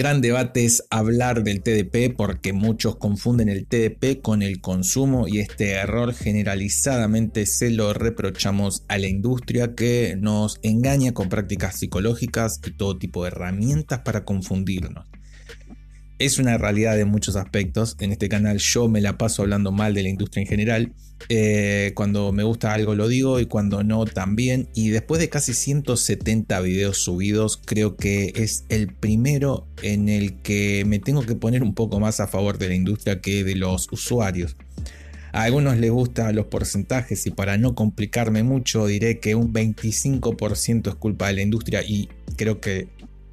Gran debate es hablar del TDP porque muchos confunden el TDP con el consumo y este error generalizadamente se lo reprochamos a la industria que nos engaña con prácticas psicológicas y todo tipo de herramientas para confundirnos es una realidad de muchos aspectos. En este canal yo me la paso hablando mal de la industria en general. Eh, cuando me gusta algo lo digo y cuando no también. Y después de casi 170 videos subidos, creo que es el primero en el que me tengo que poner un poco más a favor de la industria que de los usuarios. A algunos les gustan los porcentajes y para no complicarme mucho diré que un 25% es culpa de la industria y creo que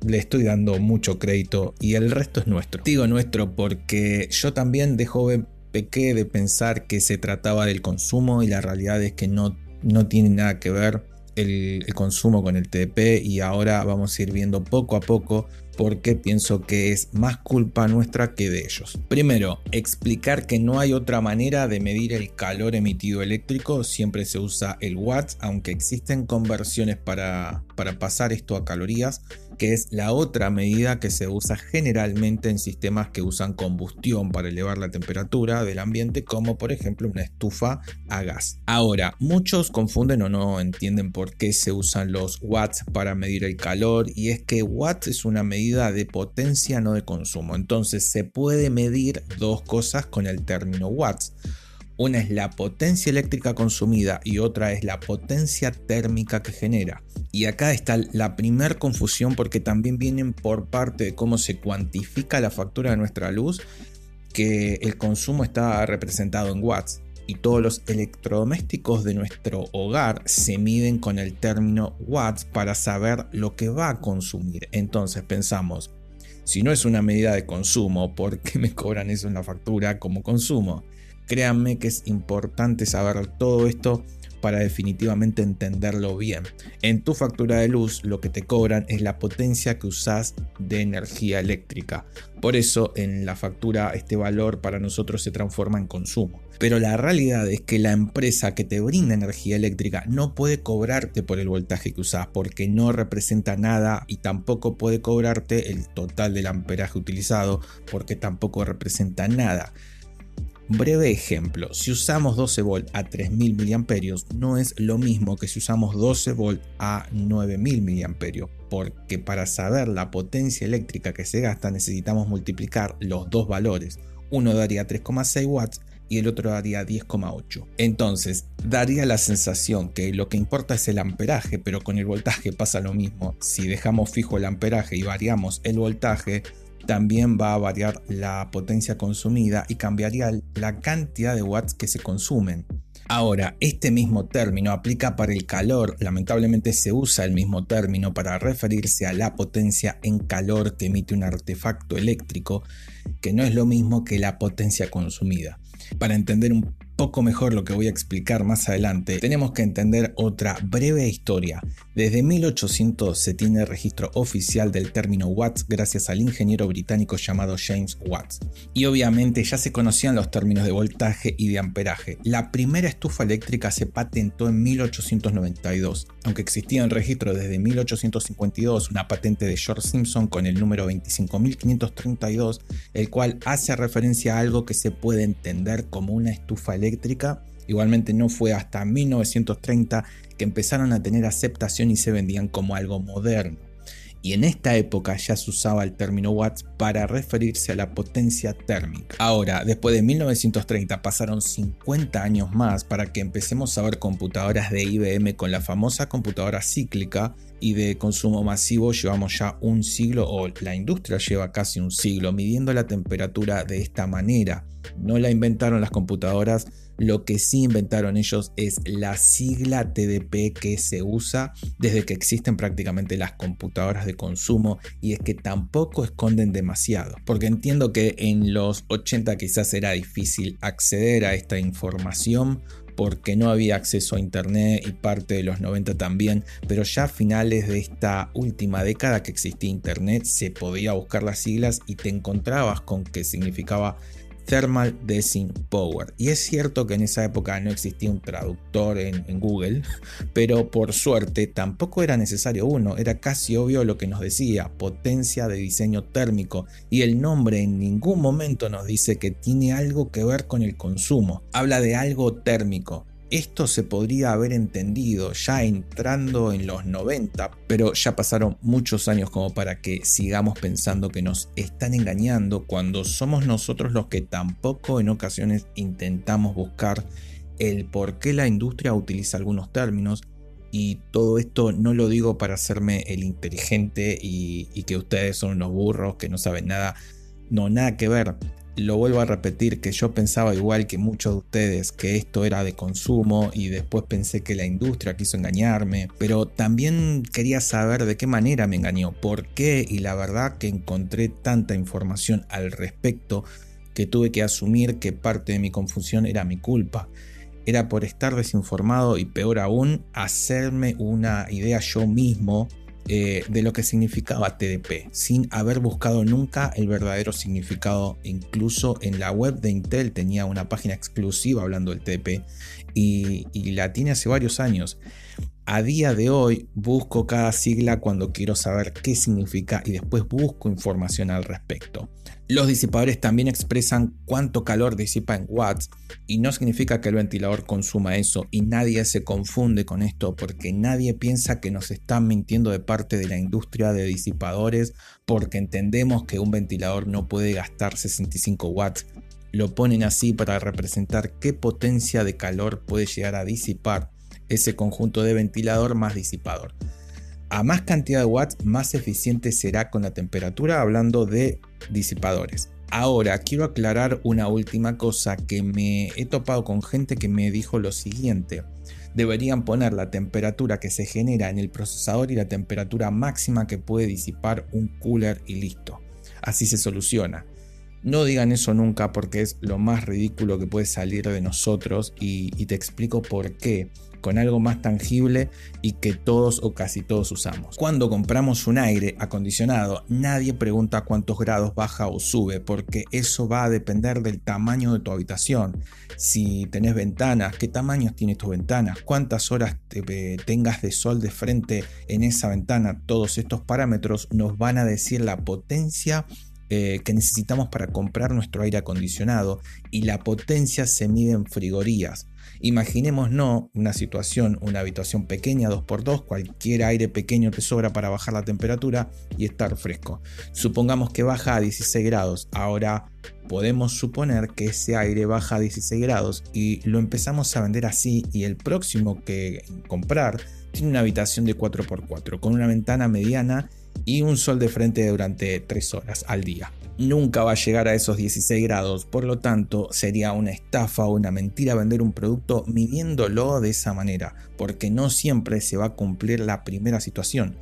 le estoy dando mucho crédito y el resto es nuestro. Digo nuestro porque yo también de joven pequé de pensar que se trataba del consumo y la realidad es que no, no tiene nada que ver el, el consumo con el TDP y ahora vamos a ir viendo poco a poco porque pienso que es más culpa nuestra que de ellos. Primero, explicar que no hay otra manera de medir el calor emitido eléctrico, siempre se usa el watts, aunque existen conversiones para, para pasar esto a calorías que es la otra medida que se usa generalmente en sistemas que usan combustión para elevar la temperatura del ambiente, como por ejemplo una estufa a gas. Ahora, muchos confunden o no entienden por qué se usan los watts para medir el calor, y es que watts es una medida de potencia, no de consumo. Entonces se puede medir dos cosas con el término watts. Una es la potencia eléctrica consumida y otra es la potencia térmica que genera. Y acá está la primer confusión porque también vienen por parte de cómo se cuantifica la factura de nuestra luz, que el consumo está representado en watts. Y todos los electrodomésticos de nuestro hogar se miden con el término watts para saber lo que va a consumir. Entonces pensamos, si no es una medida de consumo, ¿por qué me cobran eso en la factura como consumo? Créanme que es importante saber todo esto para definitivamente entenderlo bien. En tu factura de luz lo que te cobran es la potencia que usas de energía eléctrica. Por eso en la factura este valor para nosotros se transforma en consumo. Pero la realidad es que la empresa que te brinda energía eléctrica no puede cobrarte por el voltaje que usas porque no representa nada y tampoco puede cobrarte el total del amperaje utilizado porque tampoco representa nada. Breve ejemplo, si usamos 12 volt a 3000 mAh no es lo mismo que si usamos 12 volt a 9000 mAh, porque para saber la potencia eléctrica que se gasta necesitamos multiplicar los dos valores. Uno daría 3,6 watts y el otro daría 10,8. Entonces, daría la sensación que lo que importa es el amperaje, pero con el voltaje pasa lo mismo. Si dejamos fijo el amperaje y variamos el voltaje, también va a variar la potencia consumida y cambiaría la cantidad de watts que se consumen. Ahora, este mismo término aplica para el calor, lamentablemente se usa el mismo término para referirse a la potencia en calor que emite un artefacto eléctrico, que no es lo mismo que la potencia consumida. Para entender un poco mejor lo que voy a explicar más adelante, tenemos que entender otra breve historia. Desde 1800 se tiene registro oficial del término watts gracias al ingeniero británico llamado James Watts. Y obviamente ya se conocían los términos de voltaje y de amperaje. La primera estufa eléctrica se patentó en 1892, aunque existía en registro desde 1852 una patente de George Simpson con el número 25532, el cual hace referencia a algo que se puede entender como una estufa eléctrica Igualmente no fue hasta 1930 que empezaron a tener aceptación y se vendían como algo moderno. Y en esta época ya se usaba el término watts para referirse a la potencia térmica. Ahora, después de 1930 pasaron 50 años más para que empecemos a ver computadoras de IBM con la famosa computadora cíclica y de consumo masivo llevamos ya un siglo o la industria lleva casi un siglo midiendo la temperatura de esta manera. No la inventaron las computadoras, lo que sí inventaron ellos es la sigla TDP que se usa desde que existen prácticamente las computadoras de consumo y es que tampoco esconden demasiado, porque entiendo que en los 80 quizás era difícil acceder a esta información porque no había acceso a internet y parte de los 90 también, pero ya a finales de esta última década que existía internet se podía buscar las siglas y te encontrabas con que significaba Thermal Design Power. Y es cierto que en esa época no existía un traductor en, en, Google, pero por suerte tampoco era necesario uno, era casi obvio lo que nos decía, potencia de diseño térmico, y el nombre en ningún momento nos dice que tiene algo que ver con el consumo, habla de algo térmico. Esto se podría haber entendido ya entrando en los 90, pero ya pasaron muchos años como para que sigamos pensando que nos están engañando cuando somos nosotros los que tampoco en ocasiones intentamos buscar el por qué la industria utiliza algunos términos. Y todo esto no lo digo para hacerme el inteligente y, y que ustedes son unos burros que no saben nada. No, nada que ver lo vuelvo a repetir que yo pensaba igual que muchos de ustedes que esto era de consumo y después pensé que la industria quiso engañarme, pero también quería saber de qué manera me engañó, por qué y la verdad que encontré tanta información al respecto que tuve que asumir que parte de mi confusión era mi culpa. Era por estar desinformado y peor aún, hacerme una idea yo mismo eh, de lo que significaba TDP, sin haber buscado nunca el verdadero significado. Incluso en la web de Intel tenía una página exclusiva hablando del TDP y, y la tiene hace varios años. A día de hoy busco cada sigla cuando quiero saber qué significa y después busco información al respecto. Los disipadores también expresan cuánto calor disipa en watts y no significa que el ventilador consuma eso y nadie se confunde con esto porque nadie piensa que nos están mintiendo de parte de la industria de disipadores porque entendemos que un ventilador no puede gastar 65 watts. Lo ponen así para representar qué potencia de calor puede llegar a disipar ese conjunto de ventilador más disipador. A más cantidad de watts, más eficiente será con la temperatura, hablando de disipadores. Ahora, quiero aclarar una última cosa que me he topado con gente que me dijo lo siguiente. Deberían poner la temperatura que se genera en el procesador y la temperatura máxima que puede disipar un cooler y listo. Así se soluciona. No digan eso nunca porque es lo más ridículo que puede salir de nosotros y, te explico por qué con algo más tangible y que todos o casi todos usamos. Cuando compramos un aire acondicionado, nadie pregunta cuántos grados baja o sube, porque eso va a depender del tamaño de tu habitación. Si tenés ventanas, qué tamaños tienes tus ventanas, cuántas horas te, tengas de sol de frente en esa ventana, todos estos parámetros nos van a decir la potencia eh, que necesitamos para comprar nuestro aire acondicionado y la potencia se mide en frigorías. Imaginémonos una situación, una habitación pequeña 2x2, cualquier aire pequeño te sobra para bajar la temperatura y estar fresco. Supongamos que baja a 16 grados. Ahora podemos suponer que ese aire baja a 16 grados y lo empezamos a vender así y el próximo que comprar tiene una habitación de 4x4 con una ventana mediana y un sol de frente durante 3 horas al día. Nunca va a llegar a esos 16 grados, por lo tanto sería una estafa o una mentira vender un producto midiéndolo de esa manera, porque no siempre se va a cumplir la primera situación.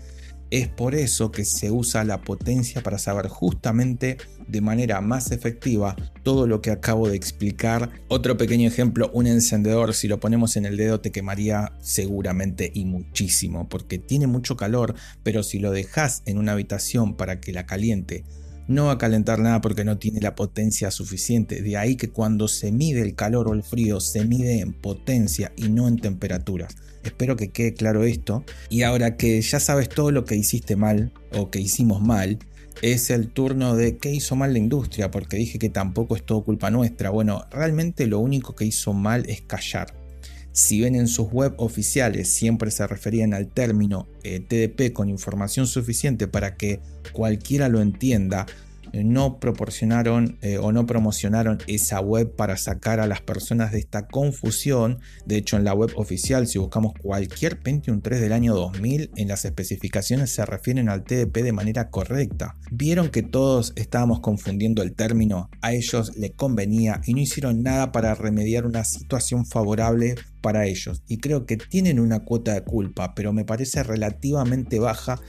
Es por eso que se usa la potencia para saber justamente de manera más efectiva todo lo que acabo de explicar. Otro pequeño ejemplo, un encendedor, si lo ponemos en el dedo te quemaría seguramente y muchísimo, porque tiene mucho calor, pero si lo dejas en una habitación para que la caliente, no va a calentar nada porque no tiene la potencia suficiente. De ahí que cuando se mide el calor o el frío, se mide en potencia y no en temperaturas. Espero que quede claro esto. Y ahora que ya sabes todo lo que hiciste mal o que hicimos mal, es el turno de qué hizo mal la industria, porque dije que tampoco es todo culpa nuestra. Bueno, realmente lo único que hizo mal es callar. Si ven en sus web oficiales siempre se referían al término eh, TDP con información suficiente para que cualquiera lo entienda, no proporcionaron eh, o no promocionaron esa web para sacar a las personas de esta confusión. De hecho, en la web oficial, si buscamos cualquier Pentium 3 del año 2000, en las especificaciones se refieren al TDP de manera correcta. Vieron que todos estábamos confundiendo el término, a ellos le convenía y no hicieron nada para remediar una situación favorable para ellos. Y creo que tienen una cuota de culpa, pero me parece relativamente baja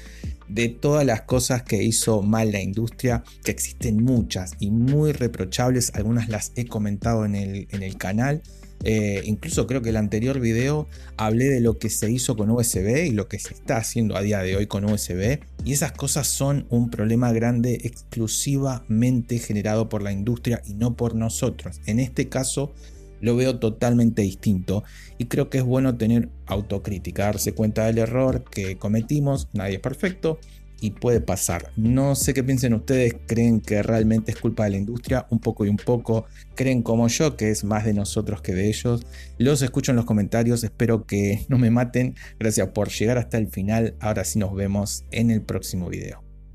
de todas las cosas que hizo mal la industria, que existen muchas y muy reprochables, algunas las he comentado en el, canal, Eh, incluso creo que el anterior video hablé de lo que se hizo con USB y lo que se está haciendo a día de hoy con USB. Y esas cosas son un problema grande exclusivamente generado por la industria y no por nosotros. En este caso lo veo totalmente distinto y creo que es bueno tener autocrítica, darse cuenta del error que cometimos, nadie es perfecto y puede pasar. No sé qué piensen ustedes, creen que realmente es culpa de la industria, un poco y un poco, creen como yo que es más de nosotros que de ellos. Los escucho en los comentarios, espero que no me maten. Gracias por llegar hasta el final. Ahora sí nos vemos en el próximo video.